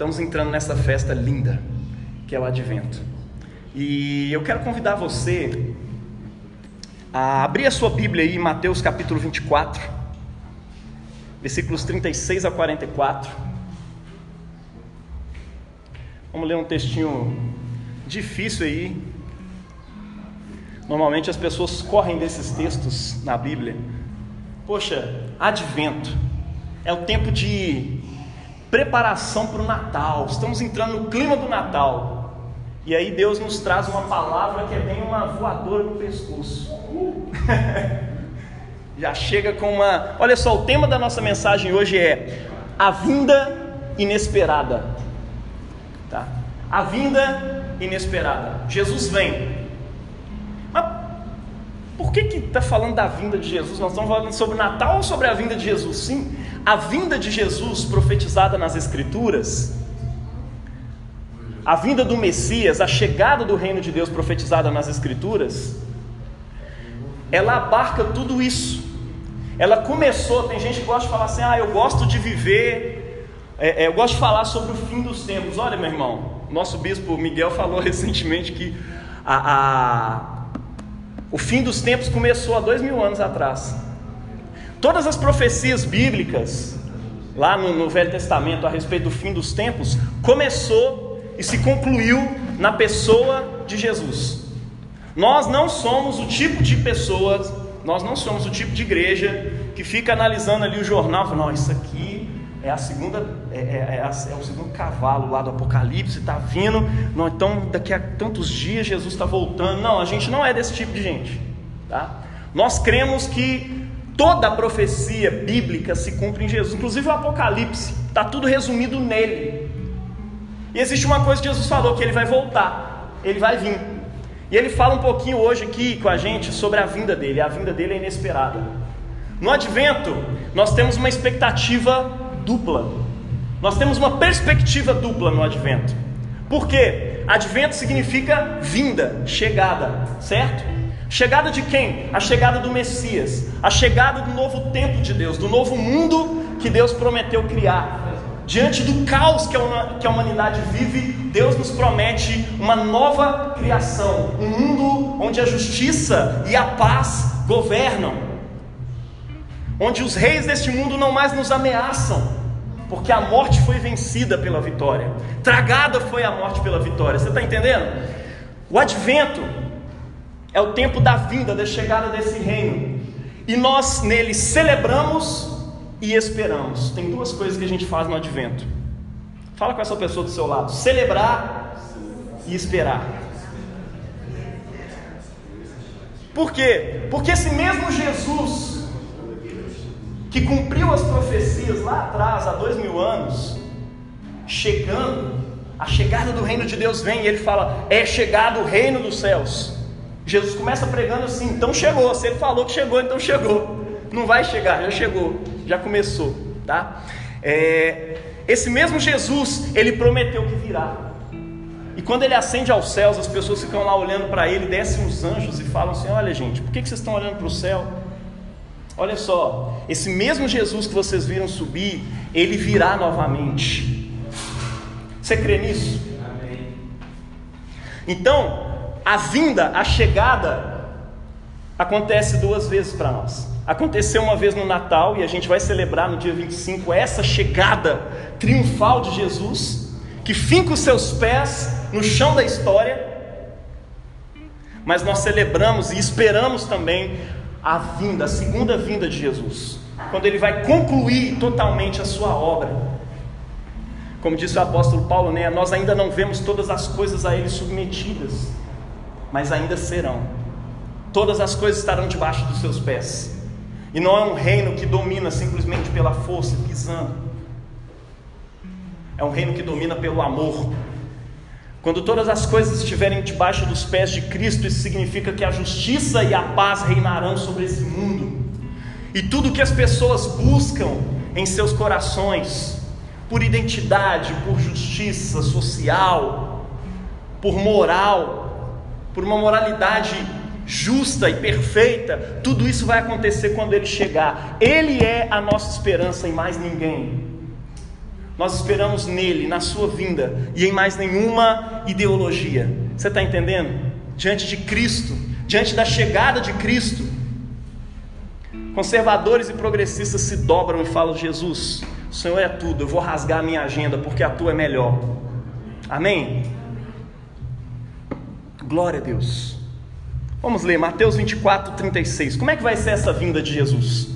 estamos entrando nessa festa linda, que é o Advento. E eu quero convidar você a abrir a sua Bíblia aí em Mateus capítulo 24, versículos 36 a 44. Vamos ler um textinho difícil aí. Normalmente as pessoas correm desses textos na Bíblia. Poxa, Advento é o tempo de preparação para o Natal. Estamos entrando no clima do Natal. E aí Deus nos traz uma palavra que é bem uma voadora no pescoço. Já chega com uma. Olha só, o tema da nossa mensagem hoje é a vinda inesperada. Tá? A vinda inesperada. Jesus vem. Mas por que está falando da vinda de Jesus? Nós estamos falando sobre o Natal ou sobre a vinda de Jesus? Sim, a vinda de Jesus profetizada nas Escrituras, a vinda do Messias, a chegada do reino de Deus profetizada nas Escrituras, ela abarca tudo isso. Ela começou, tem gente que gosta de falar assim, ah, eu gosto de viver, é, é, eu gosto de falar sobre o fim dos tempos. Olha, meu irmão, nosso bispo Miguel falou recentemente que a, a, o fim dos tempos começou há dois mil anos atrás. Todas as profecias bíblicas, lá no, no Velho Testamento, a respeito do fim dos tempos, começou e se concluiu na pessoa de Jesus. Nós não somos o tipo de pessoas, nós não somos o tipo de igreja que fica analisando ali o jornal, falando, não, isso aqui é a segunda, é, é, é, é o segundo cavalo lá do Apocalipse, está vindo, não, então daqui a tantos dias Jesus está voltando. Não, a gente não é desse tipo de gente, tá? Nós cremos que Toda a profecia bíblica se cumpre em Jesus, inclusive o Apocalipse, está tudo resumido nele. E existe uma coisa que Jesus falou: que ele vai voltar, ele vai vir. E ele fala um pouquinho hoje aqui com a gente sobre a vinda dele. A vinda dele é inesperada. No advento, nós temos uma expectativa dupla. Nós temos uma perspectiva dupla no advento. Por quê? Advento significa vinda, chegada, certo? Chegada de quem? A chegada do Messias, a chegada do novo tempo de Deus, do novo mundo que Deus prometeu criar. Diante do caos que a humanidade vive, Deus nos promete uma nova criação, um mundo onde a justiça e a paz governam, onde os reis deste mundo não mais nos ameaçam, porque a morte foi vencida pela vitória, tragada foi a morte pela vitória. Você está entendendo? O advento é o tempo da vinda, da chegada desse reino. E nós nele celebramos e esperamos. Tem duas coisas que a gente faz no advento. Fala com essa pessoa do seu lado: celebrar e esperar. Por quê? Porque esse mesmo Jesus que cumpriu as profecias lá atrás, há dois mil anos, chegando, a chegada do reino de Deus vem e ele fala: é chegado o reino dos céus. Jesus começa pregando assim, então chegou. Se ele falou que chegou, então chegou. Não vai chegar, já chegou, já começou, tá? É, esse mesmo Jesus, ele prometeu que virá. E quando ele ascende aos céus, as pessoas ficam lá olhando para ele, descem os anjos e falam assim: Olha, gente, por que, que vocês estão olhando para o céu? Olha só, esse mesmo Jesus que vocês viram subir, ele virá novamente. Você crê nisso? Amém. Então, a vinda, a chegada, acontece duas vezes para nós. Aconteceu uma vez no Natal e a gente vai celebrar no dia 25 essa chegada triunfal de Jesus, que finca os seus pés no chão da história. Mas nós celebramos e esperamos também a vinda, a segunda vinda de Jesus, quando ele vai concluir totalmente a sua obra. Como disse o apóstolo Paulo, né, nós ainda não vemos todas as coisas a ele submetidas mas ainda serão. Todas as coisas estarão debaixo dos seus pés. E não é um reino que domina simplesmente pela força, pisando. É um reino que domina pelo amor. Quando todas as coisas estiverem debaixo dos pés de Cristo, isso significa que a justiça e a paz reinarão sobre esse mundo. E tudo que as pessoas buscam em seus corações, por identidade, por justiça social, por moral, por uma moralidade justa e perfeita, tudo isso vai acontecer quando ele chegar. Ele é a nossa esperança e mais ninguém. Nós esperamos nele, na sua vinda e em mais nenhuma ideologia. Você está entendendo? Diante de Cristo, diante da chegada de Cristo, conservadores e progressistas se dobram e falam: Jesus, o Senhor é tudo, eu vou rasgar a minha agenda porque a tua é melhor. Amém? Glória a Deus. Vamos ler Mateus 24, 36. Como é que vai ser essa vinda de Jesus?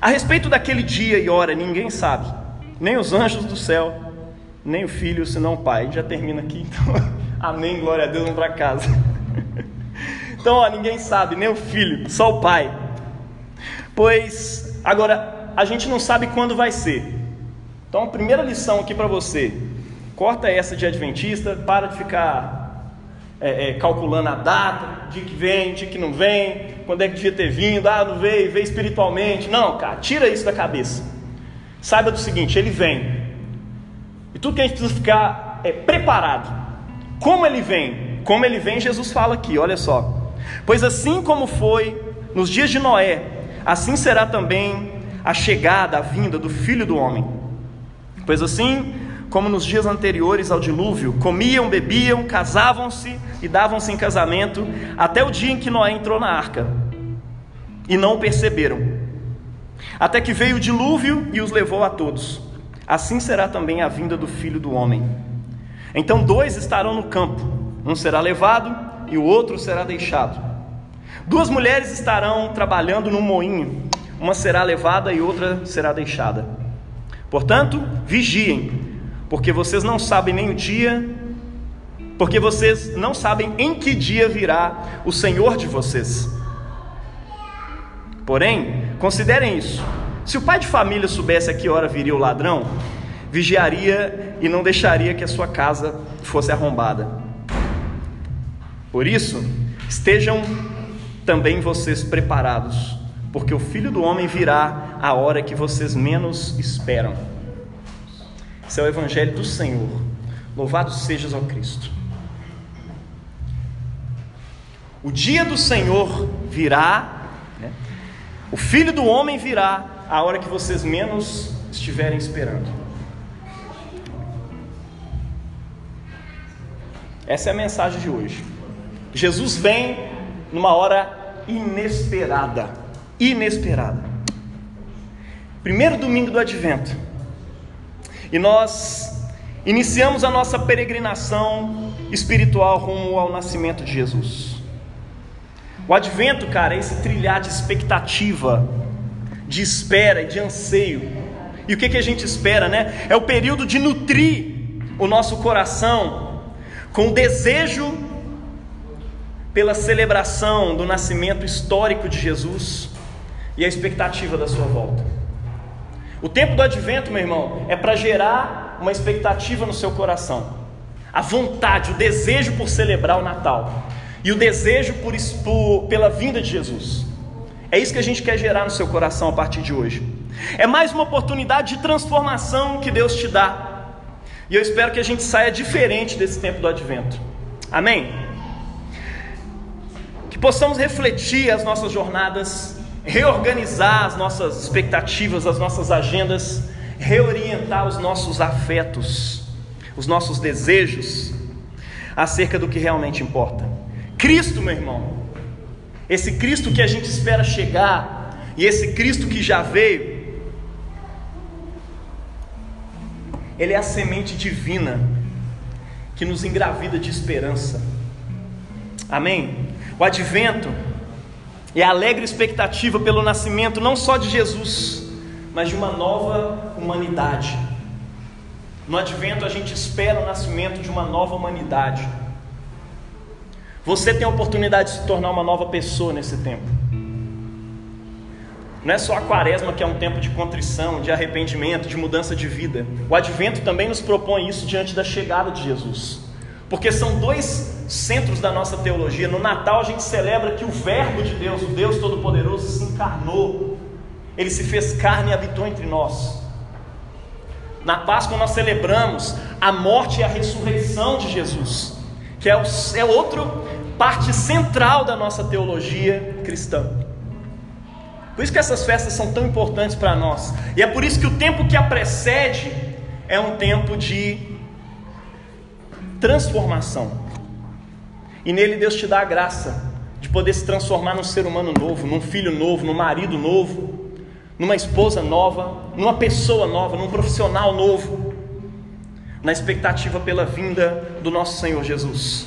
A respeito daquele dia e hora, ninguém sabe, nem os anjos do céu, nem o filho, senão o pai. Já termina aqui, então. Amém, glória a Deus, vamos para casa. Então, ó, ninguém sabe, nem o filho, só o pai. Pois, agora, a gente não sabe quando vai ser. Então, a primeira lição aqui para você: corta essa de adventista, para de ficar é, é, calculando a data, de que vem, de que não vem, quando é que devia ter vindo, ah, não veio, veio espiritualmente. Não, cara, tira isso da cabeça. Saiba do seguinte: ele vem. E tudo que a gente precisa ficar é preparado. Como ele vem? Como ele vem, Jesus fala aqui, olha só. Pois assim como foi nos dias de Noé, assim será também a chegada, a vinda do filho do homem. Pois assim como nos dias anteriores ao dilúvio, comiam, bebiam, casavam-se e davam-se em casamento, até o dia em que Noé entrou na arca, e não perceberam. Até que veio o dilúvio e os levou a todos. Assim será também a vinda do filho do homem. Então dois estarão no campo, um será levado e o outro será deixado. Duas mulheres estarão trabalhando no moinho, uma será levada e outra será deixada. Portanto, vigiem, porque vocês não sabem nem o dia, porque vocês não sabem em que dia virá o Senhor de vocês. Porém, considerem isso: se o pai de família soubesse a que hora viria o ladrão, vigiaria e não deixaria que a sua casa fosse arrombada. Por isso, estejam também vocês preparados, porque o filho do homem virá a hora que vocês menos esperam. Esse é o evangelho do Senhor. Louvado sejas ao Cristo. O dia do Senhor virá, né? o filho do homem virá a hora que vocês menos estiverem esperando. Essa é a mensagem de hoje. Jesus vem numa hora inesperada. Inesperada. Primeiro domingo do advento. E nós iniciamos a nossa peregrinação espiritual rumo ao nascimento de Jesus. O advento, cara, é esse trilhar de expectativa, de espera e de anseio. E o que, que a gente espera, né? É o período de nutrir o nosso coração com o desejo pela celebração do nascimento histórico de Jesus e a expectativa da sua volta. O tempo do advento, meu irmão, é para gerar uma expectativa no seu coração, a vontade, o desejo por celebrar o Natal e o desejo por, por, pela vinda de Jesus. É isso que a gente quer gerar no seu coração a partir de hoje. É mais uma oportunidade de transformação que Deus te dá e eu espero que a gente saia diferente desse tempo do advento. Amém? Que possamos refletir as nossas jornadas, reorganizar as nossas expectativas, as nossas agendas, reorientar os nossos afetos, os nossos desejos acerca do que realmente importa. Cristo, meu irmão, esse Cristo que a gente espera chegar e esse Cristo que já veio, Ele é a semente divina que nos engravida de esperança. Amém? O advento é a alegre expectativa pelo nascimento não só de Jesus, mas de uma nova humanidade. No advento a gente espera o nascimento de uma nova humanidade. Você tem a oportunidade de se tornar uma nova pessoa nesse tempo. Não é só a quaresma que é um tempo de contrição, de arrependimento, de mudança de vida. O advento também nos propõe isso diante da chegada de Jesus. Porque são dois centros da nossa teologia. No Natal a gente celebra que o Verbo de Deus, o Deus Todo-Poderoso, se encarnou. Ele se fez carne e habitou entre nós. Na Páscoa nós celebramos a morte e a ressurreição de Jesus, que é, o, é outra parte central da nossa teologia cristã. Por isso que essas festas são tão importantes para nós. E é por isso que o tempo que a precede é um tempo de transformação. E nele Deus te dá a graça de poder se transformar num ser humano novo, num filho novo, num marido novo, numa esposa nova, numa pessoa nova, num profissional novo, na expectativa pela vinda do nosso Senhor Jesus.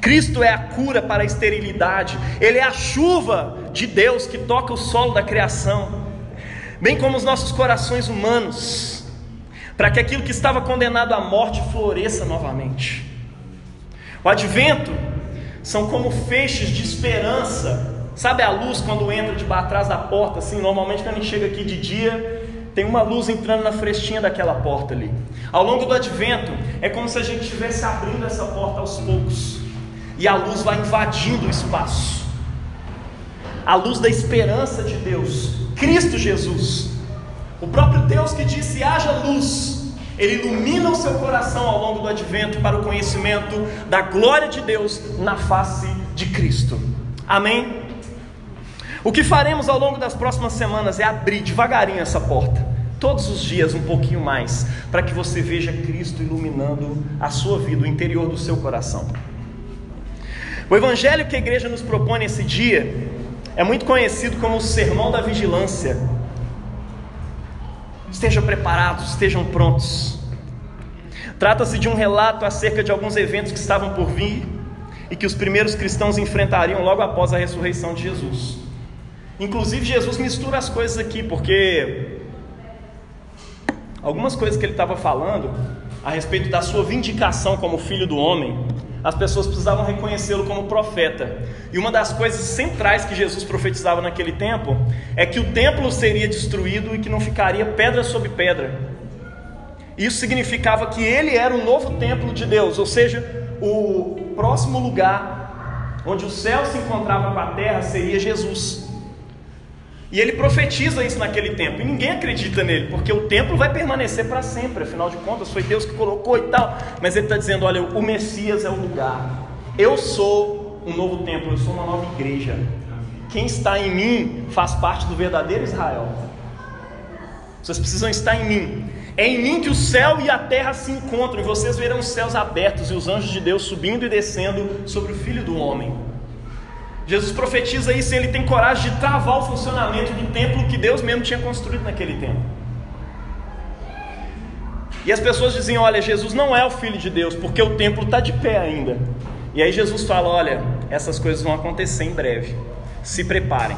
Cristo é a cura para a esterilidade, Ele é a chuva de Deus que toca o solo da criação, bem como os nossos corações humanos, para que aquilo que estava condenado à morte floresça novamente. O advento são como feixes de esperança. Sabe a luz quando entra de atrás da porta, assim, normalmente quando a gente chega aqui de dia, tem uma luz entrando na frestinha daquela porta ali. Ao longo do advento, é como se a gente estivesse abrindo essa porta aos poucos. E a luz vai invadindo o espaço. A luz da esperança de Deus, Cristo Jesus. O próprio Deus que disse: haja luz ele ilumina o seu coração ao longo do advento para o conhecimento da glória de Deus na face de Cristo. Amém? O que faremos ao longo das próximas semanas é abrir devagarinho essa porta, todos os dias um pouquinho mais, para que você veja Cristo iluminando a sua vida, o interior do seu coração. O evangelho que a igreja nos propõe nesse dia é muito conhecido como o sermão da vigilância Estejam preparados, estejam prontos. Trata-se de um relato acerca de alguns eventos que estavam por vir e que os primeiros cristãos enfrentariam logo após a ressurreição de Jesus. Inclusive, Jesus mistura as coisas aqui, porque algumas coisas que ele estava falando a respeito da sua vindicação como filho do homem as pessoas precisavam reconhecê-lo como profeta. E uma das coisas centrais que Jesus profetizava naquele tempo é que o templo seria destruído e que não ficaria pedra sobre pedra. Isso significava que ele era o novo templo de Deus, ou seja, o próximo lugar onde o céu se encontrava com a terra seria Jesus. E ele profetiza isso naquele tempo, e ninguém acredita nele, porque o templo vai permanecer para sempre, afinal de contas, foi Deus que colocou e tal. Mas ele está dizendo: olha, o Messias é o lugar, eu sou um novo templo, eu sou uma nova igreja. Quem está em mim faz parte do verdadeiro Israel. Vocês precisam estar em mim. É em mim que o céu e a terra se encontram, e vocês verão os céus abertos e os anjos de Deus subindo e descendo sobre o filho do homem. Jesus profetiza isso e ele tem coragem de travar o funcionamento do templo que Deus mesmo tinha construído naquele tempo. E as pessoas diziam: Olha, Jesus não é o filho de Deus, porque o templo está de pé ainda. E aí Jesus fala: Olha, essas coisas vão acontecer em breve, se preparem.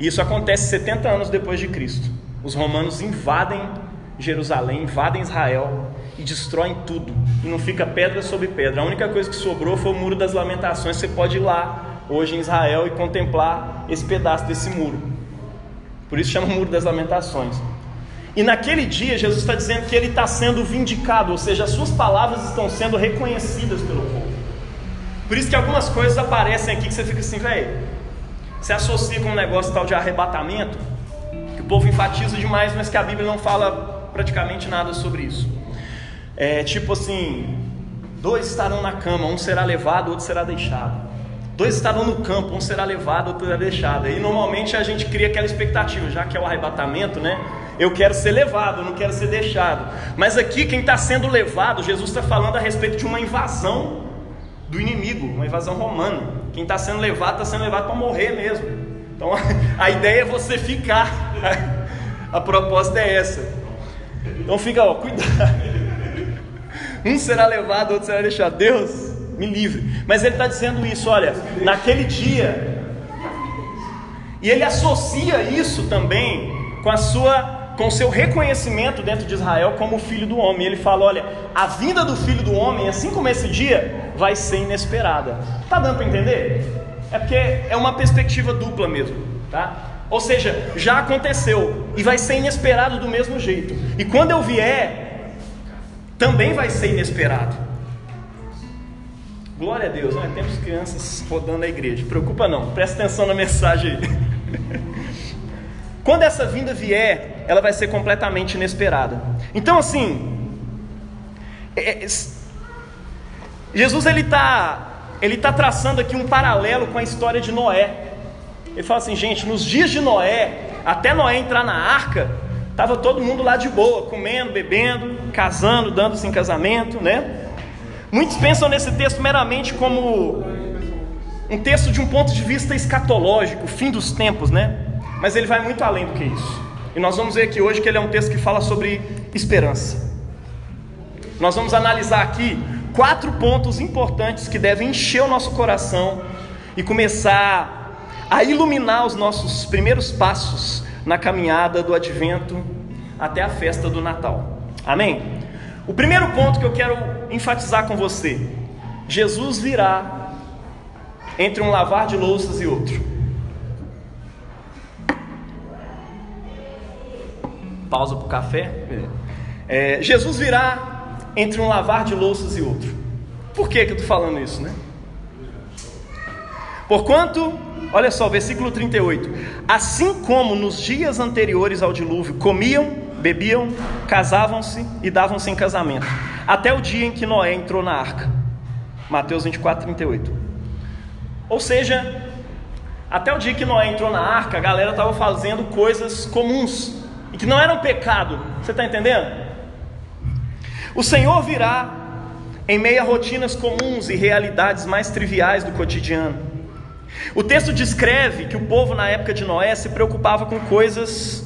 E isso acontece 70 anos depois de Cristo. Os romanos invadem Jerusalém, invadem Israel e destroem tudo. E não fica pedra sobre pedra. A única coisa que sobrou foi o muro das lamentações. Você pode ir lá hoje em Israel e contemplar esse pedaço desse muro. Por isso chama muro das lamentações. E naquele dia Jesus está dizendo que ele está sendo vindicado, ou seja, as suas palavras estão sendo reconhecidas pelo povo. Por isso que algumas coisas aparecem aqui que você fica assim, velho. Você associa com um negócio tal de arrebatamento, que o povo enfatiza demais, mas que a Bíblia não fala praticamente nada sobre isso. É tipo assim: dois estarão na cama, um será levado, outro será deixado. Dois estarão no campo, um será levado, outro será deixado. E normalmente a gente cria aquela expectativa, já que é o arrebatamento, né? Eu quero ser levado, eu não quero ser deixado. Mas aqui, quem está sendo levado, Jesus está falando a respeito de uma invasão do inimigo, uma invasão romana. Quem está sendo levado, está sendo levado para morrer mesmo. Então a ideia é você ficar. A proposta é essa. Então fica, ó, cuidado. Um será levado, outro será deixado. Deus me livre. Mas ele está dizendo isso, olha, naquele dia. E ele associa isso também com a sua com o seu reconhecimento dentro de Israel como filho do homem. Ele fala: olha, a vinda do filho do homem, assim como esse dia, vai ser inesperada. Tá dando para entender? É porque é uma perspectiva dupla mesmo, tá? Ou seja, já aconteceu e vai ser inesperado do mesmo jeito. E quando eu vier, também vai ser inesperado. Glória a Deus, né? temos crianças rodando a igreja. Preocupa não, presta atenção na mensagem aí. Quando essa vinda vier, ela vai ser completamente inesperada. Então, assim, é, é, Jesus ele está ele tá traçando aqui um paralelo com a história de Noé. Ele fala assim, gente, nos dias de Noé, até Noé entrar na arca, estava todo mundo lá de boa, comendo, bebendo, casando, dando-se em casamento, né? Muitos pensam nesse texto meramente como um texto de um ponto de vista escatológico, fim dos tempos, né? Mas ele vai muito além do que isso. E nós vamos ver aqui hoje que ele é um texto que fala sobre esperança. Nós vamos analisar aqui quatro pontos importantes que devem encher o nosso coração e começar a iluminar os nossos primeiros passos na caminhada do advento até a festa do Natal. Amém? O primeiro ponto que eu quero enfatizar com você: Jesus virá entre um lavar de louças e outro. Pausa para o café. É, Jesus virá entre um lavar de louças e outro. Por que, que eu estou falando isso, né? Porquanto, olha só, versículo 38: Assim como nos dias anteriores ao dilúvio comiam, bebiam, casavam-se e davam-se em casamento, até o dia em que Noé entrou na arca. Mateus 24, 38. Ou seja, até o dia que Noé entrou na arca, a galera estava fazendo coisas comuns e que não eram pecado. Você está entendendo? O Senhor virá em meio a rotinas comuns e realidades mais triviais do cotidiano. O texto descreve que o povo na época de Noé se preocupava com coisas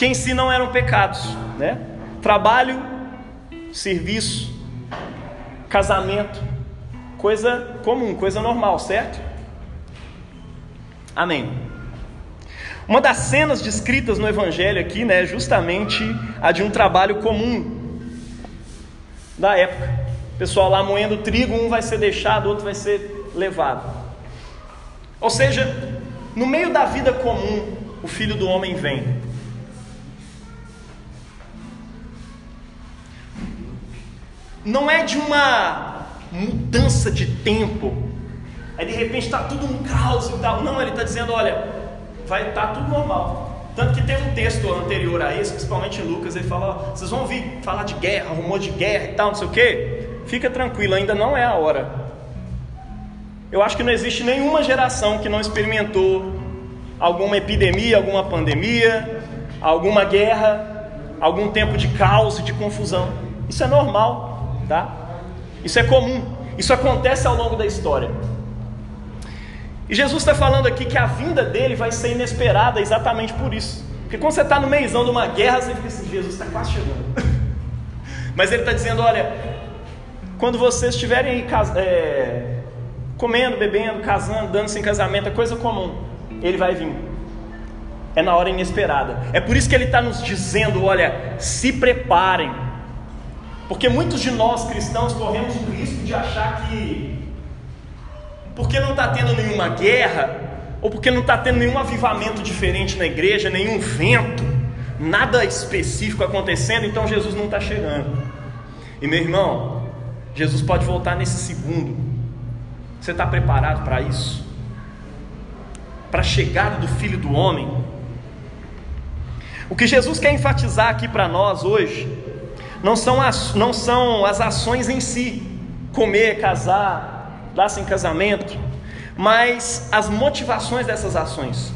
que em si não eram pecados, né? Trabalho, serviço, casamento, coisa comum, coisa normal, certo? Amém. Uma das cenas descritas no Evangelho aqui, né, é justamente a de um trabalho comum da época. Pessoal lá moendo trigo, um vai ser deixado, outro vai ser levado. Ou seja, no meio da vida comum, o filho do homem vem. Não é de uma mudança de tempo. Aí de repente está tudo um caos e tal. Não, ele está dizendo: olha, vai estar tá tudo normal. Tanto que tem um texto anterior a esse, principalmente em Lucas, ele fala: ó, vocês vão ouvir falar de guerra, rumor de guerra e tal, não sei o que. Fica tranquilo, ainda não é a hora. Eu acho que não existe nenhuma geração que não experimentou alguma epidemia, alguma pandemia, alguma guerra, algum tempo de caos e de confusão. Isso é normal tá? Isso é comum, isso acontece ao longo da história. E Jesus está falando aqui que a vinda dele vai ser inesperada exatamente por isso. Porque quando você está no meizão de uma guerra, você fica assim, Jesus está quase chegando. Mas ele está dizendo, olha, quando vocês estiverem aí é, comendo, bebendo, casando, dando-se em casamento, é coisa comum. Ele vai vir. É na hora inesperada. É por isso que ele está nos dizendo, olha, se preparem porque muitos de nós cristãos corremos o risco de achar que, porque não está tendo nenhuma guerra, ou porque não está tendo nenhum avivamento diferente na igreja, nenhum vento, nada específico acontecendo, então Jesus não está chegando. E meu irmão, Jesus pode voltar nesse segundo. Você está preparado para isso? Para a chegada do Filho do Homem? O que Jesus quer enfatizar aqui para nós hoje não são as, não são as ações em si, comer, casar, dar-se em casamento, mas as motivações dessas ações.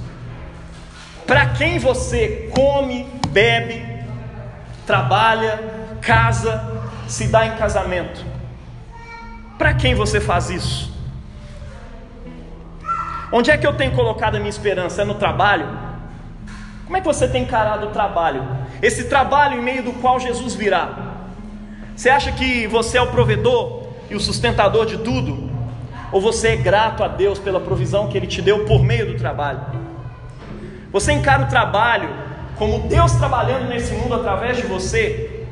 Para quem você come, bebe, trabalha, casa, se dá em casamento? Para quem você faz isso? Onde é que eu tenho colocado a minha esperança? É no trabalho? Como é que você tem encarado o trabalho? Esse trabalho em meio do qual Jesus virá. Você acha que você é o provedor e o sustentador de tudo? Ou você é grato a Deus pela provisão que Ele te deu por meio do trabalho? Você encara o trabalho como Deus trabalhando nesse mundo através de você?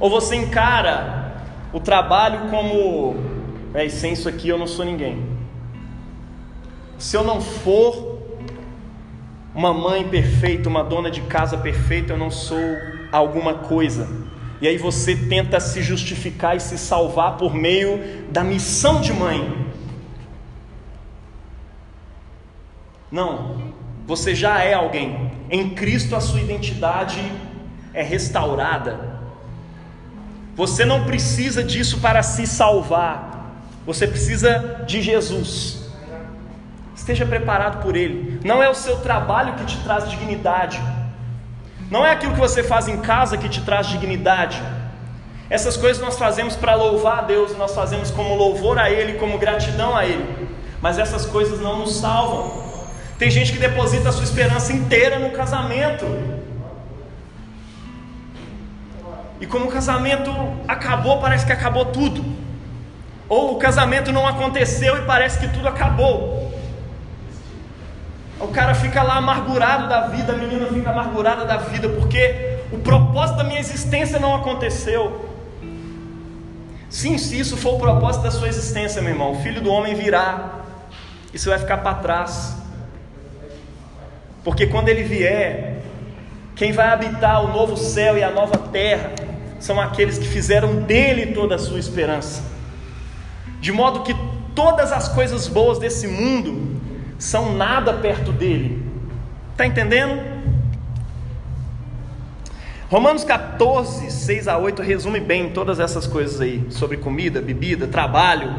Ou você encara o trabalho como, é, sem isso aqui eu não sou ninguém? Se eu não for uma mãe perfeita, uma dona de casa perfeita, eu não sou alguma coisa. E aí você tenta se justificar e se salvar por meio da missão de mãe. Não, você já é alguém. Em Cristo a sua identidade é restaurada. Você não precisa disso para se salvar. Você precisa de Jesus. Esteja preparado por Ele. Não é o seu trabalho que te traz dignidade. Não é aquilo que você faz em casa que te traz dignidade. Essas coisas nós fazemos para louvar a Deus, nós fazemos como louvor a Ele, como gratidão a Ele. Mas essas coisas não nos salvam. Tem gente que deposita a sua esperança inteira no casamento. E como o casamento acabou, parece que acabou tudo. Ou o casamento não aconteceu e parece que tudo acabou. O cara fica lá amargurado da vida, a menina fica amargurada da vida, porque o propósito da minha existência não aconteceu. Sim, se isso for o propósito da sua existência, meu irmão, o filho do homem virá, e você vai ficar para trás. Porque quando ele vier, quem vai habitar o novo céu e a nova terra são aqueles que fizeram dele toda a sua esperança. De modo que todas as coisas boas desse mundo são nada perto dele. Está entendendo? Romanos 14, 6 a 8 resume bem todas essas coisas aí, sobre comida, bebida, trabalho.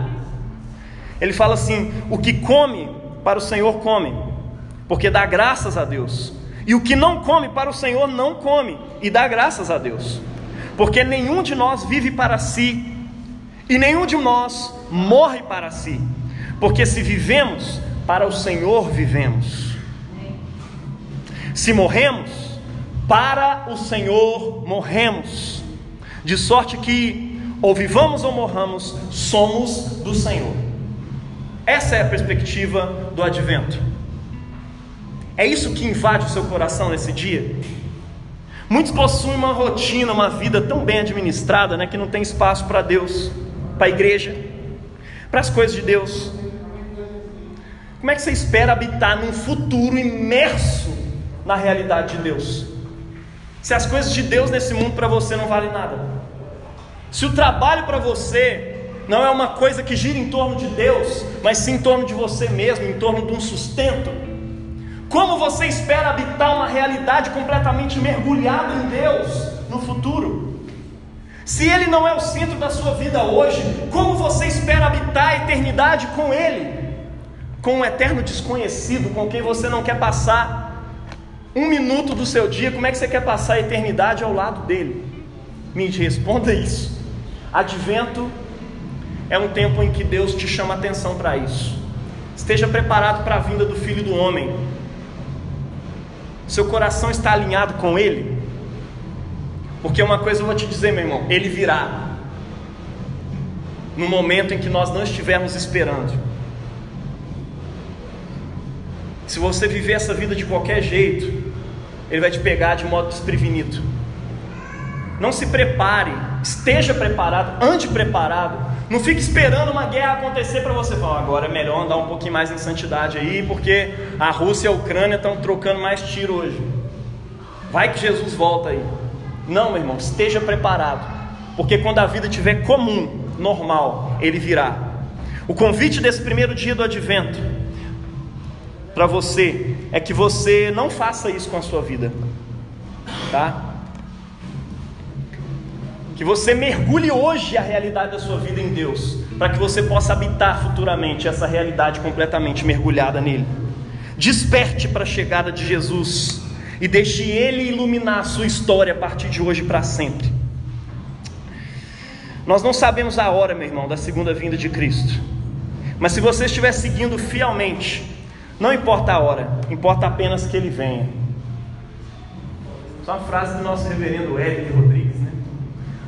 Ele fala assim: o que come, para o Senhor come, porque dá graças a Deus. E o que não come, para o Senhor não come, e dá graças a Deus. Porque nenhum de nós vive para si, e nenhum de nós morre para si. Porque se vivemos, para o Senhor vivemos. Se morremos, para o Senhor morremos. De sorte que, ou vivamos ou morramos, somos do Senhor. Essa é a perspectiva do advento. É isso que invade o seu coração nesse dia? Muitos possuem uma rotina, uma vida tão bem administrada, né, que não tem espaço para Deus, para a igreja, para as coisas de Deus. Como é que você espera habitar num futuro imerso na realidade de Deus? Se as coisas de Deus nesse mundo para você não valem nada. Se o trabalho para você não é uma coisa que gira em torno de Deus, mas sim em torno de você mesmo, em torno de um sustento. Como você espera habitar uma realidade completamente mergulhada em Deus no futuro? Se Ele não é o centro da sua vida hoje, como você espera habitar a eternidade com Ele? Com um eterno desconhecido, com quem você não quer passar um minuto do seu dia, como é que você quer passar a eternidade ao lado dele? Me responda isso. Advento é um tempo em que Deus te chama atenção para isso. Esteja preparado para a vinda do Filho do Homem. Seu coração está alinhado com Ele? Porque uma coisa eu vou te dizer, meu irmão: Ele virá no momento em que nós não estivermos esperando. Se você viver essa vida de qualquer jeito, Ele vai te pegar de modo desprevenido. Não se prepare, esteja preparado, ande preparado. Não fique esperando uma guerra acontecer para você falar, agora é melhor andar um pouquinho mais em santidade aí, porque a Rússia e a Ucrânia estão trocando mais tiro hoje. Vai que Jesus volta aí. Não, meu irmão, esteja preparado, porque quando a vida estiver comum, normal, ele virá. O convite desse primeiro dia do advento para você é que você não faça isso com a sua vida, tá? Que você mergulhe hoje a realidade da sua vida em Deus, para que você possa habitar futuramente essa realidade completamente mergulhada nele. Desperte para a chegada de Jesus e deixe Ele iluminar a sua história a partir de hoje para sempre. Nós não sabemos a hora, meu irmão, da segunda vinda de Cristo, mas se você estiver seguindo fielmente, não importa a hora, importa apenas que Ele venha. Só uma frase do nosso reverendo Eric Rodrigues, né?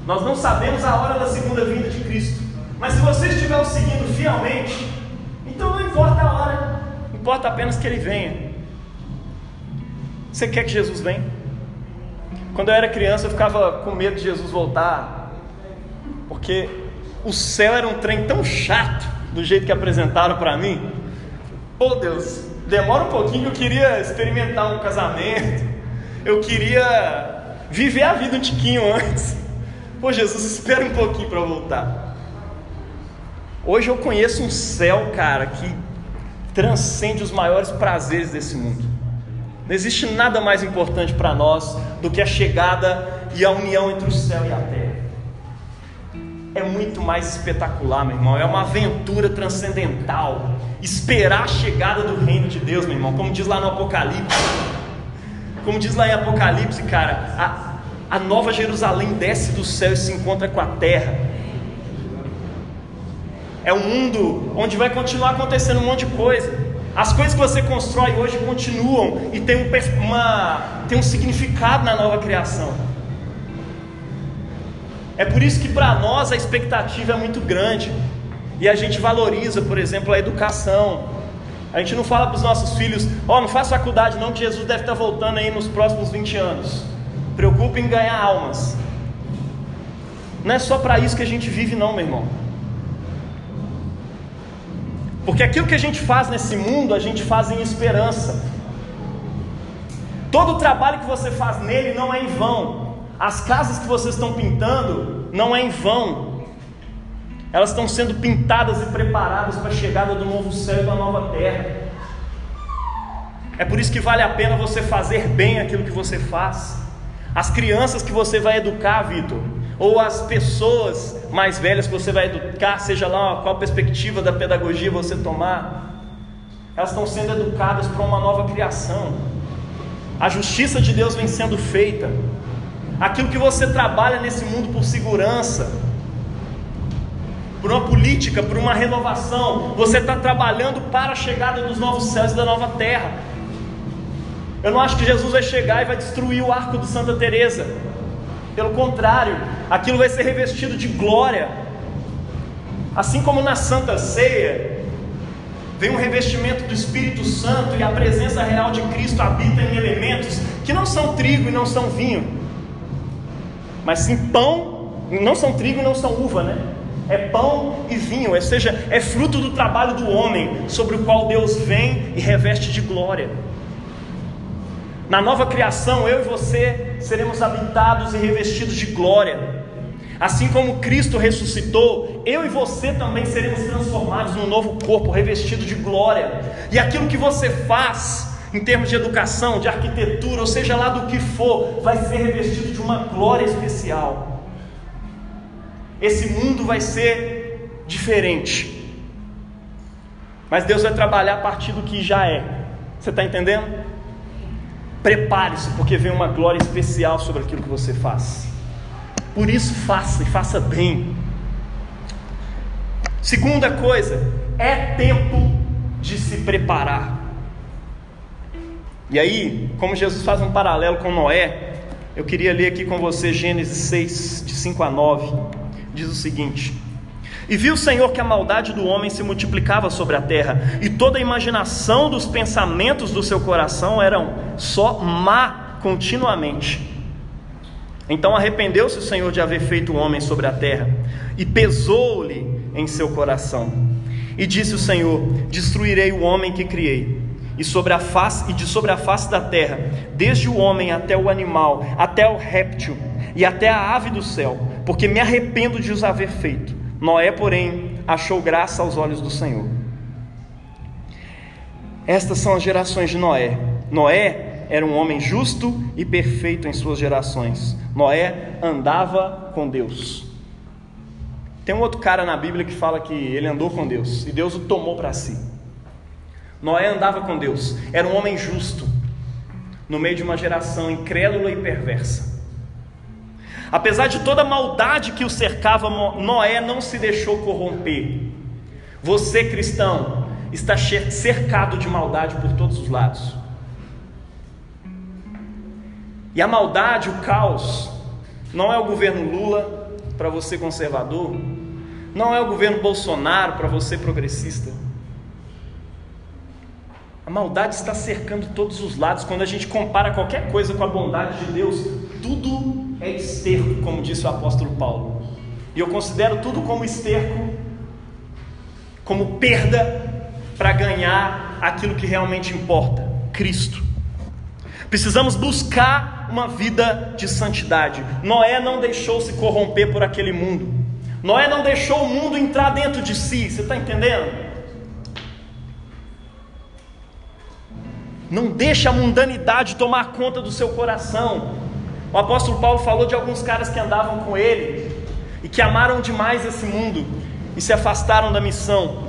Nós não sabemos a hora da segunda vinda de Cristo. Mas se você estiver o seguindo fielmente, então não importa a hora, importa apenas que ele venha. Você quer que Jesus venha? Quando eu era criança, eu ficava com medo de Jesus voltar, porque o céu era um trem tão chato do jeito que apresentaram para mim. Oh Deus, demora um pouquinho que eu queria experimentar um casamento, eu queria viver a vida um tiquinho antes. Pô, Jesus, espera um pouquinho para voltar. Hoje eu conheço um céu, cara, que transcende os maiores prazeres desse mundo. Não existe nada mais importante para nós do que a chegada e a união entre o céu e a terra. É muito mais espetacular, meu irmão. É uma aventura transcendental, esperar a chegada do reino de Deus, meu irmão, como diz lá no Apocalipse. Como diz lá em Apocalipse, cara, a, a nova Jerusalém desce do céu e se encontra com a terra. É um mundo onde vai continuar acontecendo um monte de coisa. As coisas que você constrói hoje continuam e tem um, uma, tem um significado na nova criação. É por isso que para nós a expectativa é muito grande. E a gente valoriza, por exemplo, a educação. A gente não fala para os nossos filhos, ó, oh, não faça faculdade não, que Jesus deve estar voltando aí nos próximos 20 anos. Preocupe em ganhar almas. Não é só para isso que a gente vive não, meu irmão. Porque aquilo que a gente faz nesse mundo, a gente faz em esperança. Todo o trabalho que você faz nele não é em vão. As casas que vocês estão pintando não é em vão. Elas estão sendo pintadas e preparadas para a chegada do novo céu e da nova terra. É por isso que vale a pena você fazer bem aquilo que você faz. As crianças que você vai educar, Vitor, ou as pessoas mais velhas que você vai educar, seja lá qual perspectiva da pedagogia você tomar, elas estão sendo educadas para uma nova criação. A justiça de Deus vem sendo feita. Aquilo que você trabalha nesse mundo por segurança, por uma política, por uma renovação. Você está trabalhando para a chegada dos novos céus e da nova terra. Eu não acho que Jesus vai chegar e vai destruir o arco de Santa Teresa. Pelo contrário, aquilo vai ser revestido de glória. Assim como na Santa Ceia, vem um revestimento do Espírito Santo e a presença real de Cristo habita em elementos que não são trigo e não são vinho, mas sim pão, não são trigo e não são uva, né? É pão e vinho, ou seja, é fruto do trabalho do homem, sobre o qual Deus vem e reveste de glória. Na nova criação, eu e você seremos habitados e revestidos de glória. Assim como Cristo ressuscitou, eu e você também seremos transformados num novo corpo revestido de glória. E aquilo que você faz, em termos de educação, de arquitetura, ou seja lá do que for, vai ser revestido de uma glória especial. Esse mundo vai ser diferente. Mas Deus vai trabalhar a partir do que já é. Você está entendendo? Prepare-se, porque vem uma glória especial sobre aquilo que você faz. Por isso, faça e faça bem. Segunda coisa, é tempo de se preparar. E aí, como Jesus faz um paralelo com Noé, eu queria ler aqui com você Gênesis 6, de 5 a 9 diz o seguinte: E viu o Senhor que a maldade do homem se multiplicava sobre a terra, e toda a imaginação dos pensamentos do seu coração eram só má continuamente. Então arrependeu-se o Senhor de haver feito o homem sobre a terra, e pesou-lhe em seu coração. E disse o Senhor: Destruirei o homem que criei, e sobre a face e de sobre a face da terra, desde o homem até o animal, até o réptil e até a ave do céu, porque me arrependo de os haver feito. Noé, porém, achou graça aos olhos do Senhor. Estas são as gerações de Noé. Noé era um homem justo e perfeito em suas gerações. Noé andava com Deus. Tem um outro cara na Bíblia que fala que ele andou com Deus e Deus o tomou para si. Noé andava com Deus, era um homem justo, no meio de uma geração incrédula e perversa. Apesar de toda a maldade que o cercava, Noé não se deixou corromper. Você, cristão, está cercado de maldade por todos os lados. E a maldade, o caos, não é o governo Lula para você conservador, não é o governo Bolsonaro para você progressista. A maldade está cercando todos os lados. Quando a gente compara qualquer coisa com a bondade de Deus, tudo é esterco, como disse o apóstolo Paulo. E eu considero tudo como esterco, como perda para ganhar aquilo que realmente importa: Cristo. Precisamos buscar uma vida de santidade. Noé não deixou se corromper por aquele mundo. Noé não deixou o mundo entrar dentro de si. Você está entendendo? Não deixe a mundanidade tomar conta do seu coração. O apóstolo Paulo falou de alguns caras que andavam com ele e que amaram demais esse mundo e se afastaram da missão.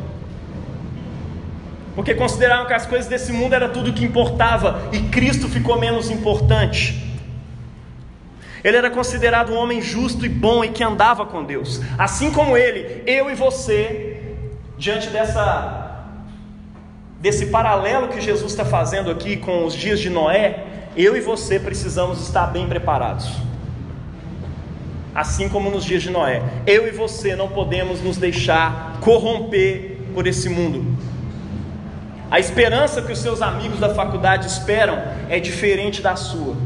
porque consideraram que as coisas desse mundo era tudo que importava e Cristo ficou menos importante. Ele era considerado um homem justo e bom e que andava com Deus. Assim como ele, eu e você, diante dessa desse paralelo que Jesus está fazendo aqui com os dias de Noé, eu e você precisamos estar bem preparados. Assim como nos dias de Noé, eu e você não podemos nos deixar corromper por esse mundo. A esperança que os seus amigos da faculdade esperam é diferente da sua.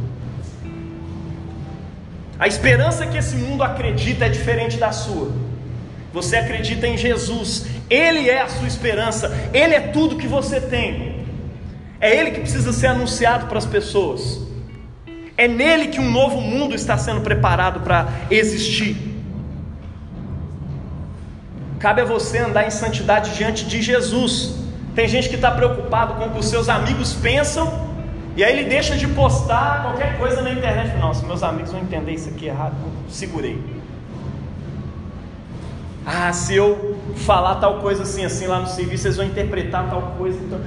A esperança que esse mundo acredita é diferente da sua. Você acredita em Jesus, Ele é a sua esperança, Ele é tudo que você tem. É Ele que precisa ser anunciado para as pessoas. É nele que um novo mundo está sendo preparado para existir. Cabe a você andar em santidade diante de Jesus. Tem gente que está preocupado com o que os seus amigos pensam, e aí ele deixa de postar qualquer coisa na internet. Não, meus amigos vão entender isso aqui errado, segurei. Ah, se eu falar tal coisa assim, assim lá no serviço, eles vão interpretar tal coisa. Então...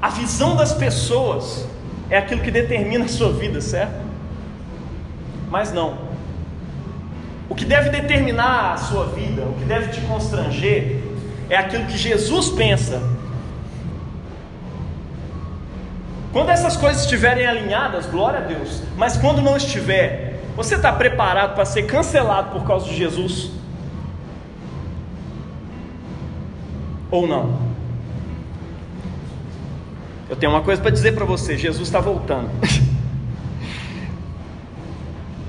A visão das pessoas é aquilo que determina a sua vida, certo? Mas não. O que deve determinar a sua vida, o que deve te constranger, é aquilo que Jesus pensa. Quando essas coisas estiverem alinhadas, glória a Deus. Mas quando não estiver, você está preparado para ser cancelado por causa de Jesus? Ou não? Eu tenho uma coisa para dizer para você: Jesus está voltando.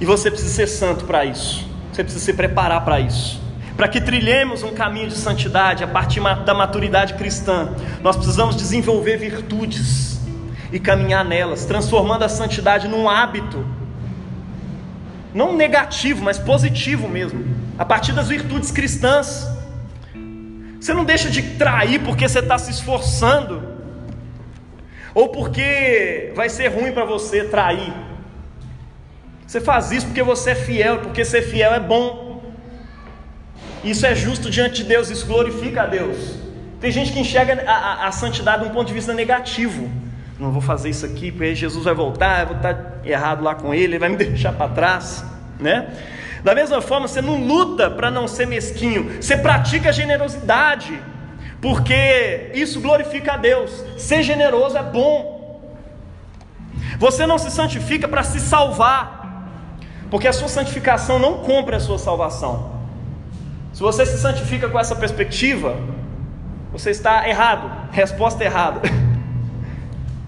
e você precisa ser santo para isso. Você precisa se preparar para isso para que trilhemos um caminho de santidade a partir da maturidade cristã, nós precisamos desenvolver virtudes e caminhar nelas, transformando a santidade num hábito, não negativo, mas positivo mesmo, a partir das virtudes cristãs. Você não deixa de trair porque você está se esforçando, ou porque vai ser ruim para você trair. Você faz isso porque você é fiel, porque ser fiel é bom. Isso é justo diante de Deus, isso glorifica a Deus. Tem gente que enxerga a, a, a santidade de um ponto de vista negativo. Não vou fazer isso aqui, porque Jesus vai voltar, eu vou estar errado lá com ele, ele vai me deixar para trás, né? Da mesma forma, você não luta para não ser mesquinho, você pratica generosidade, porque isso glorifica a Deus. Ser generoso é bom. Você não se santifica para se salvar, porque a sua santificação não compra a sua salvação. Se você se santifica com essa perspectiva, você está errado. Resposta errada.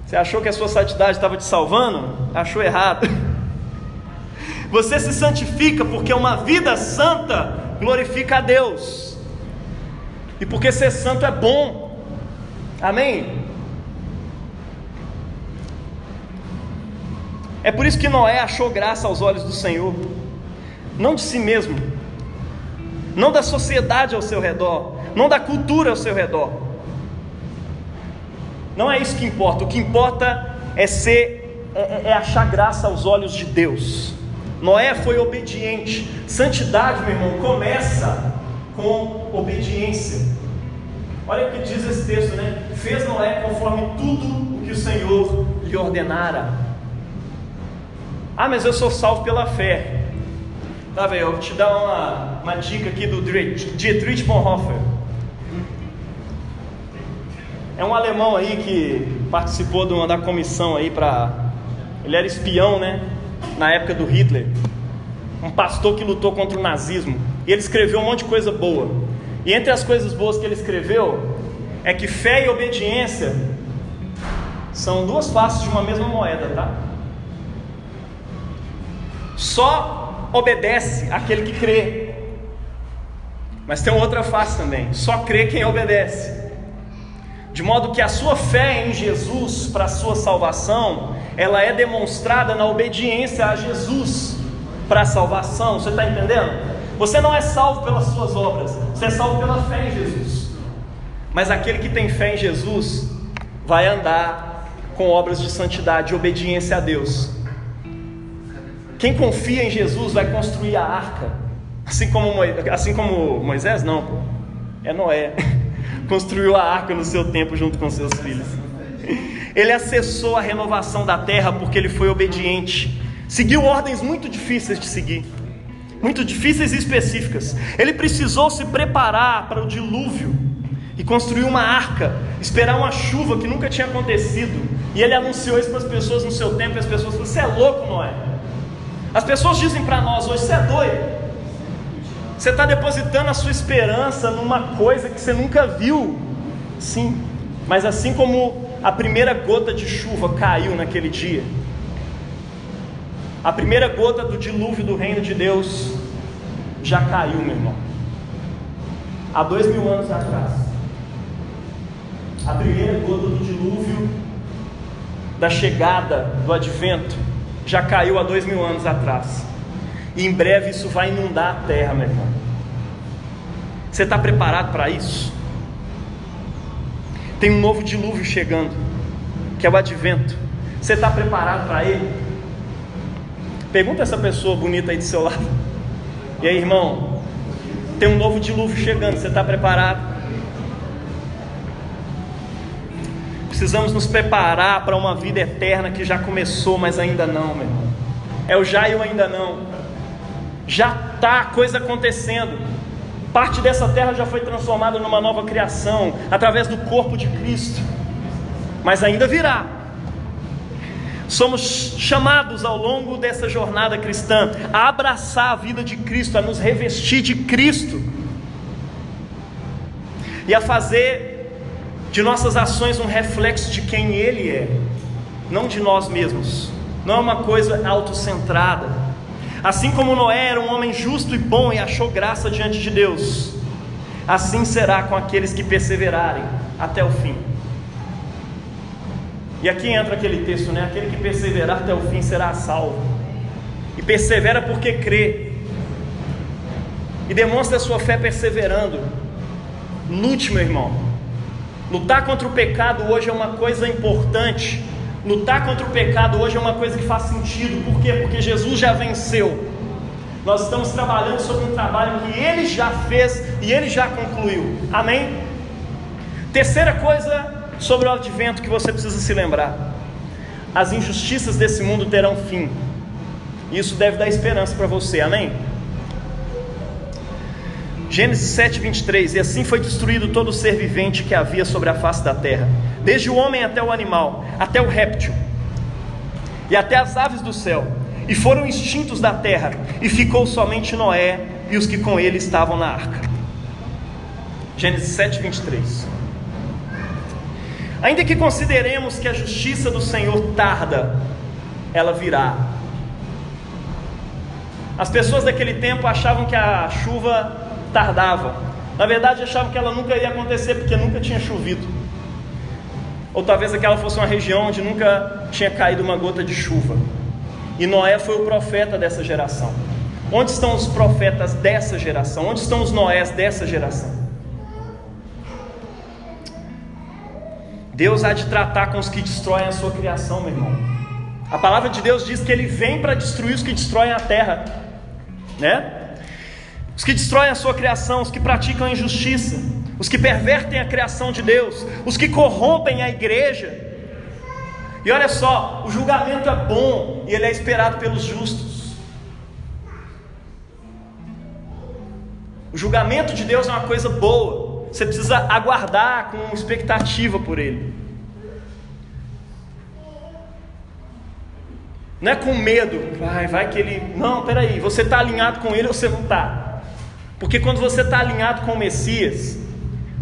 Você achou que a sua santidade estava te salvando? Achou errado. Você se santifica porque uma vida santa glorifica a Deus. E porque ser santo é bom. Amém? É por isso que Noé achou graça aos olhos do Senhor, não de si mesmo, não da sociedade ao seu redor, não da cultura ao seu redor. Não é isso que importa, o que importa é ser, é, é, é achar graça aos olhos de Deus. Noé foi obediente, santidade, meu irmão, começa com obediência. Olha o que diz esse texto, né? Fez Noé conforme tudo o que o Senhor lhe ordenara. Ah, mas eu sou salvo pela fé. Tá, velho, eu vou te dar uma, uma dica aqui do Dietrich Bonhoeffer. É um alemão aí que participou de uma, da comissão aí para. Ele era espião, né? Na época do Hitler. Um pastor que lutou contra o nazismo. E ele escreveu um monte de coisa boa. E entre as coisas boas que ele escreveu é que fé e obediência são duas faces de uma mesma moeda, tá? Só obedece aquele que crê. Mas tem outra face também: só crê quem obedece. De modo que a sua fé em Jesus para a sua salvação, ela é demonstrada na obediência a Jesus para a salvação. Você está entendendo? Você não é salvo pelas suas obras, você é salvo pela fé em Jesus. Mas aquele que tem fé em Jesus vai andar com obras de santidade e obediência a Deus. Quem confia em Jesus vai construir a arca. Assim como, assim como Moisés, não, pô. É Noé. construiu a arca no seu tempo junto com seus filhos. Ele acessou a renovação da terra porque ele foi obediente. Seguiu ordens muito difíceis de seguir, muito difíceis e específicas. Ele precisou se preparar para o dilúvio e construir uma arca, esperar uma chuva que nunca tinha acontecido. E ele anunciou isso para as pessoas no seu tempo, e as pessoas falaram: Você é louco, Noé? As pessoas dizem para nós hoje: Você é doido. Você está depositando a sua esperança numa coisa que você nunca viu. Sim, mas assim como a primeira gota de chuva caiu naquele dia, a primeira gota do dilúvio do reino de Deus já caiu, meu irmão. Há dois mil anos atrás, a primeira gota do dilúvio da chegada do advento já caiu há dois mil anos atrás. E em breve isso vai inundar a terra, meu irmão. Você está preparado para isso? Tem um novo dilúvio chegando, que é o advento. Você está preparado para ele? Pergunta essa pessoa bonita aí do seu lado. E aí, irmão? Tem um novo dilúvio chegando, você está preparado? Precisamos nos preparar para uma vida eterna que já começou, mas ainda não, meu irmão. É o já e o ainda não já está coisa acontecendo. Parte dessa terra já foi transformada numa nova criação através do corpo de Cristo, mas ainda virá. Somos chamados ao longo dessa jornada cristã a abraçar a vida de Cristo, a nos revestir de Cristo e a fazer de nossas ações um reflexo de quem Ele é, não de nós mesmos. Não é uma coisa autocentrada Assim como Noé era um homem justo e bom e achou graça diante de Deus, assim será com aqueles que perseverarem até o fim. E aqui entra aquele texto, né? Aquele que perseverar até o fim será salvo. E persevera porque crê. E demonstra a sua fé perseverando. Lute, meu irmão. Lutar contra o pecado hoje é uma coisa importante Lutar contra o pecado hoje é uma coisa que faz sentido, por quê? Porque Jesus já venceu. Nós estamos trabalhando sobre um trabalho que ele já fez e ele já concluiu. Amém? Terceira coisa sobre o advento que você precisa se lembrar: as injustiças desse mundo terão fim. Isso deve dar esperança para você. Amém? Gênesis 7, 23: E assim foi destruído todo ser vivente que havia sobre a face da terra, desde o homem até o animal, até o réptil, e até as aves do céu, e foram extintos da terra, e ficou somente Noé e os que com ele estavam na arca. Gênesis 7, 23. Ainda que consideremos que a justiça do Senhor tarda, ela virá. As pessoas daquele tempo achavam que a chuva tardava. Na verdade, achavam que ela nunca ia acontecer porque nunca tinha chovido. Ou talvez aquela fosse uma região onde nunca tinha caído uma gota de chuva. E Noé foi o profeta dessa geração. Onde estão os profetas dessa geração? Onde estão os Noés dessa geração? Deus há de tratar com os que destroem a sua criação, meu irmão. A palavra de Deus diz que ele vem para destruir os que destroem a terra, né? os que destroem a sua criação, os que praticam a injustiça, os que pervertem a criação de Deus, os que corrompem a igreja. E olha só, o julgamento é bom e ele é esperado pelos justos. O julgamento de Deus é uma coisa boa, você precisa aguardar com expectativa por ele. Não é com medo, vai, vai que ele. Não, peraí, você está alinhado com ele ou você não está? Porque quando você está alinhado com o Messias,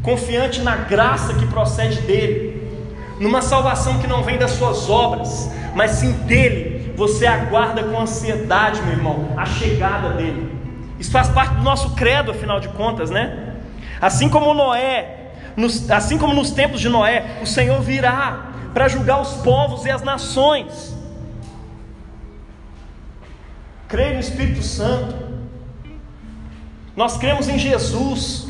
confiante na graça que procede dele, numa salvação que não vem das suas obras, mas sim dele, você aguarda com ansiedade, meu irmão, a chegada dele. Isso faz parte do nosso credo, afinal de contas, né? Assim como Noé, nos, assim como nos tempos de Noé, o Senhor virá para julgar os povos e as nações. Creio no Espírito Santo. Nós cremos em Jesus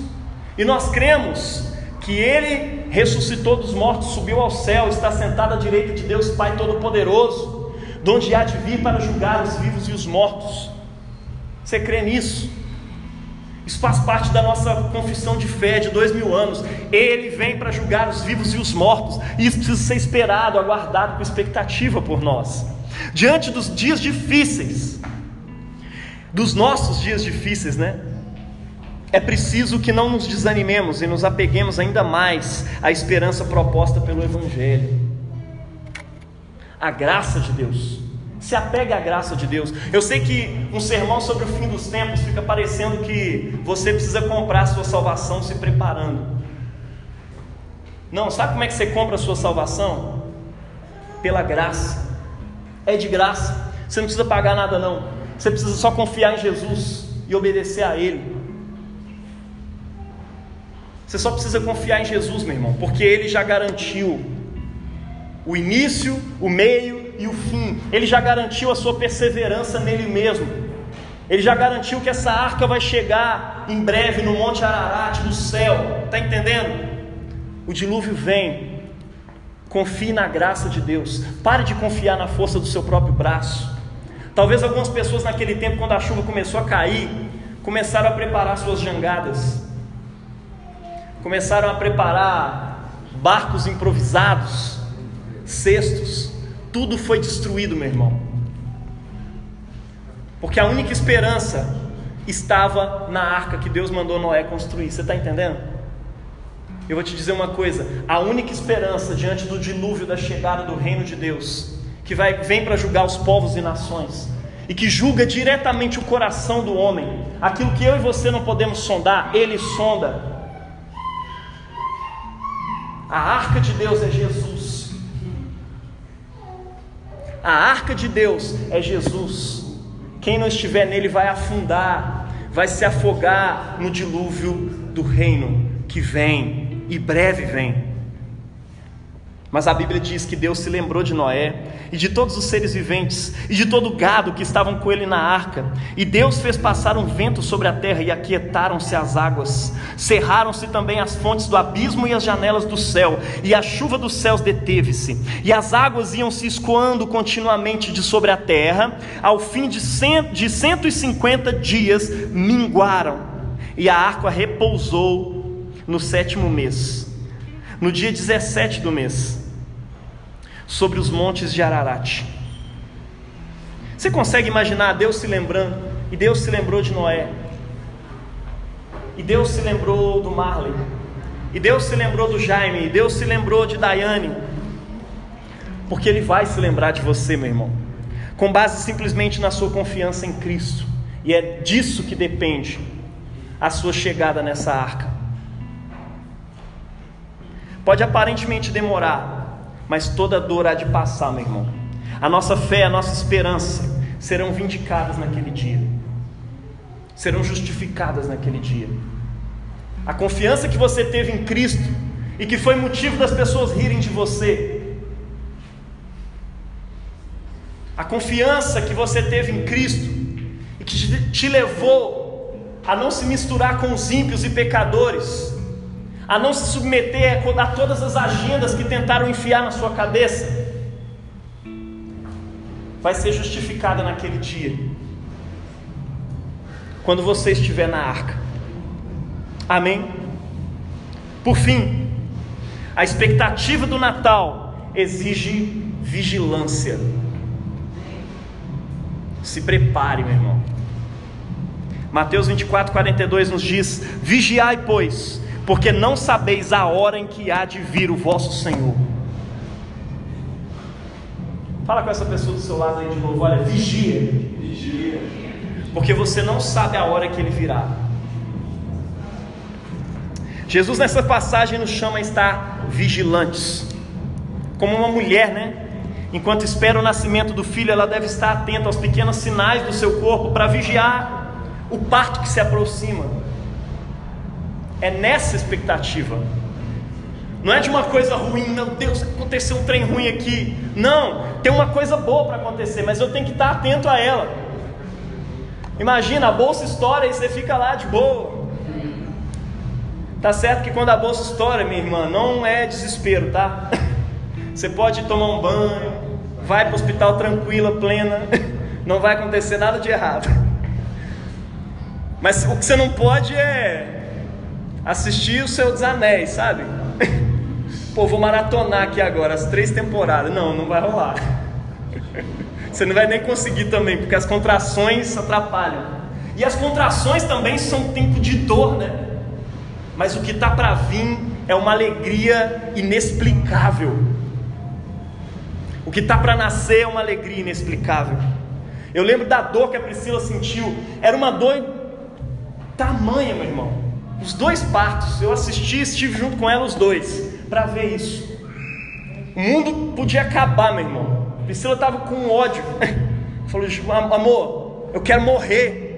e nós cremos que Ele ressuscitou dos mortos, subiu ao céu, está sentado à direita de Deus Pai Todo-Poderoso, de onde há de vir para julgar os vivos e os mortos. Você crê nisso? Isso faz parte da nossa confissão de fé de dois mil anos. Ele vem para julgar os vivos e os mortos, e isso precisa ser esperado, aguardado com expectativa por nós. Diante dos dias difíceis, dos nossos dias difíceis, né? É preciso que não nos desanimemos e nos apeguemos ainda mais à esperança proposta pelo Evangelho. A graça de Deus. Se apegue à graça de Deus. Eu sei que um sermão sobre o fim dos tempos fica parecendo que você precisa comprar a sua salvação se preparando. Não, sabe como é que você compra a sua salvação? Pela graça. É de graça. Você não precisa pagar nada não. Você precisa só confiar em Jesus e obedecer a Ele. Você só precisa confiar em Jesus, meu irmão, porque Ele já garantiu o início, o meio e o fim. Ele já garantiu a sua perseverança nele mesmo. Ele já garantiu que essa arca vai chegar em breve no Monte Ararat, no céu. Está entendendo? O dilúvio vem. Confie na graça de Deus. Pare de confiar na força do seu próprio braço. Talvez algumas pessoas naquele tempo, quando a chuva começou a cair, começaram a preparar suas jangadas começaram a preparar barcos improvisados, cestos, tudo foi destruído, meu irmão. Porque a única esperança estava na arca que Deus mandou Noé construir. Você está entendendo? Eu vou te dizer uma coisa: a única esperança diante do dilúvio da chegada do reino de Deus, que vai, vem para julgar os povos e nações, e que julga diretamente o coração do homem, aquilo que eu e você não podemos sondar, ele sonda, a arca de Deus é Jesus. A arca de Deus é Jesus. Quem não estiver nele vai afundar, vai se afogar no dilúvio do reino que vem e breve vem. Mas a Bíblia diz que Deus se lembrou de Noé e de todos os seres viventes e de todo o gado que estavam com ele na arca. E Deus fez passar um vento sobre a terra e aquietaram-se as águas. Cerraram-se também as fontes do abismo e as janelas do céu, e a chuva dos céus deteve-se. E as águas iam se escoando continuamente de sobre a terra. Ao fim de, cento, de 150 dias minguaram, e a arca repousou no sétimo mês. No dia 17 do mês, sobre os montes de Ararat. Você consegue imaginar Deus se lembrando? E Deus se lembrou de Noé. E Deus se lembrou do Marley. E Deus se lembrou do Jaime. E Deus se lembrou de Daiane. Porque Ele vai se lembrar de você, meu irmão. Com base simplesmente na sua confiança em Cristo. E é disso que depende a sua chegada nessa arca. Pode aparentemente demorar, mas toda dor há de passar, meu irmão. A nossa fé, a nossa esperança serão vindicadas naquele dia, serão justificadas naquele dia. A confiança que você teve em Cristo e que foi motivo das pessoas rirem de você, a confiança que você teve em Cristo e que te levou a não se misturar com os ímpios e pecadores, a não se submeter a todas as agendas que tentaram enfiar na sua cabeça, vai ser justificada naquele dia, quando você estiver na arca. Amém? Por fim, a expectativa do Natal exige vigilância. Se prepare, meu irmão. Mateus 24, 42 nos diz: Vigiai, pois, porque não sabeis a hora em que há de vir o vosso Senhor. Fala com essa pessoa do seu lado aí de novo, olha, vigia. Vigia. Porque você não sabe a hora que ele virá. Jesus nessa passagem nos chama a estar vigilantes. Como uma mulher, né? Enquanto espera o nascimento do filho, ela deve estar atenta aos pequenos sinais do seu corpo para vigiar o parto que se aproxima. É nessa expectativa. Não é de uma coisa ruim, meu Deus, aconteceu um trem ruim aqui. Não, tem uma coisa boa para acontecer, mas eu tenho que estar atento a ela. Imagina, a bolsa estoura e você fica lá de boa. Tá certo que quando a bolsa estoura, minha irmã, não é desespero, tá? Você pode tomar um banho, vai para o hospital tranquila, plena, não vai acontecer nada de errado. Mas o que você não pode é assistir o Seu dos Anéis, sabe? Pô, vou maratonar aqui agora as três temporadas. Não, não vai rolar. Você não vai nem conseguir também, porque as contrações atrapalham. E as contrações também são tempo de dor, né? Mas o que está para vir é uma alegria inexplicável. O que está para nascer é uma alegria inexplicável. Eu lembro da dor que a Priscila sentiu. Era uma dor tamanha, meu irmão. Os dois partos. Eu assisti, estive junto com ela os dois para ver isso. O mundo podia acabar, meu irmão. Priscila estava com ódio. Falou, amor, eu quero morrer.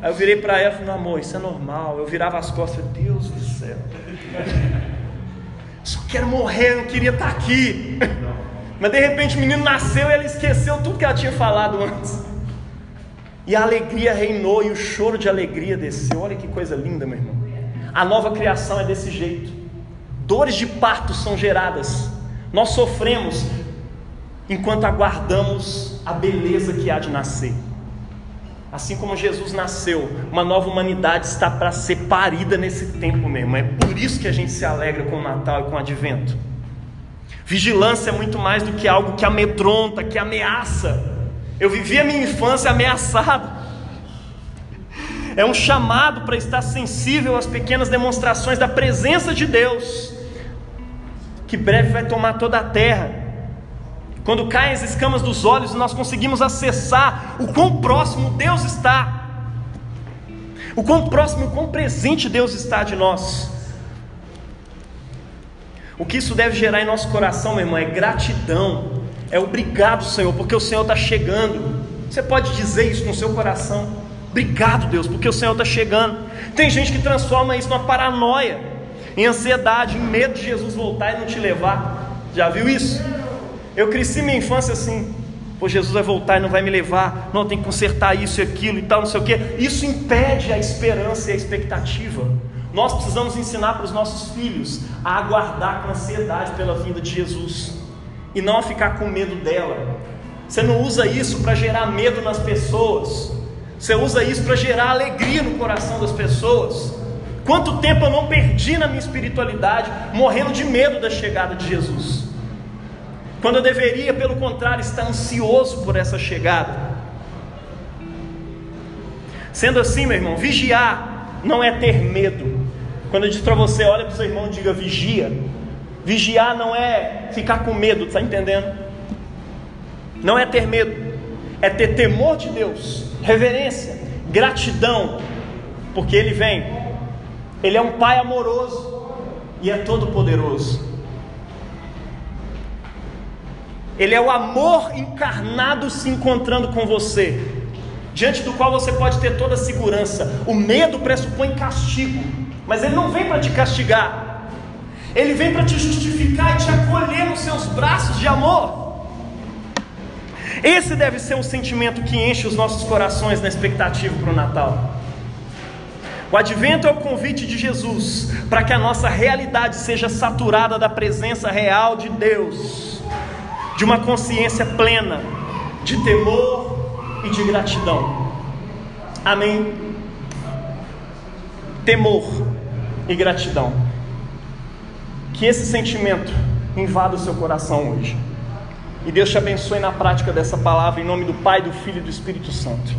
Aí eu virei para ela e falei, amor, isso é normal. Eu virava as costas, Deus do céu. Só quero morrer, não queria estar tá aqui. Mas de repente o menino nasceu e ela esqueceu tudo que ela tinha falado antes. E a alegria reinou e o choro de alegria desceu. Olha que coisa linda, meu irmão. A nova criação é desse jeito. Dores de parto são geradas. Nós sofremos enquanto aguardamos a beleza que há de nascer. Assim como Jesus nasceu, uma nova humanidade está para ser parida nesse tempo mesmo. É por isso que a gente se alegra com o Natal e com o Advento. Vigilância é muito mais do que algo que amedronta, que ameaça. Eu vivi a minha infância ameaçado. É um chamado para estar sensível às pequenas demonstrações da presença de Deus, que breve vai tomar toda a terra. Quando caem as escamas dos olhos, nós conseguimos acessar o quão próximo Deus está, o quão próximo, o quão presente Deus está de nós. O que isso deve gerar em nosso coração, meu irmão, é gratidão é obrigado, Senhor, porque o Senhor está chegando. Você pode dizer isso no seu coração. Obrigado, Deus, porque o Senhor está chegando. Tem gente que transforma isso numa paranoia, em ansiedade, em medo de Jesus voltar e não te levar. Já viu isso? Eu cresci minha infância assim. Pô, Jesus vai voltar e não vai me levar. Não, tem que consertar isso e aquilo e tal, não sei o que. Isso impede a esperança e a expectativa. Nós precisamos ensinar para os nossos filhos a aguardar com ansiedade pela vinda de Jesus e não a ficar com medo dela. Você não usa isso para gerar medo nas pessoas. Você usa isso para gerar alegria no coração das pessoas. Quanto tempo eu não perdi na minha espiritualidade, morrendo de medo da chegada de Jesus. Quando eu deveria, pelo contrário, estar ansioso por essa chegada. Sendo assim, meu irmão, vigiar não é ter medo. Quando eu digo para você, olha para o seu irmão e diga vigia, Vigiar não é ficar com medo, está entendendo? Não é ter medo, é ter temor de Deus, reverência, gratidão, porque Ele vem, Ele é um Pai amoroso e é todo-poderoso. Ele é o amor encarnado se encontrando com você, diante do qual você pode ter toda a segurança. O medo pressupõe castigo, mas Ele não vem para te castigar, ele vem para te justificar e te acolher nos seus braços de amor. Esse deve ser um sentimento que enche os nossos corações na expectativa para o Natal. O advento é o convite de Jesus para que a nossa realidade seja saturada da presença real de Deus, de uma consciência plena de temor e de gratidão. Amém? Temor e gratidão. Que esse sentimento invada o seu coração hoje. E Deus te abençoe na prática dessa palavra, em nome do Pai, do Filho e do Espírito Santo.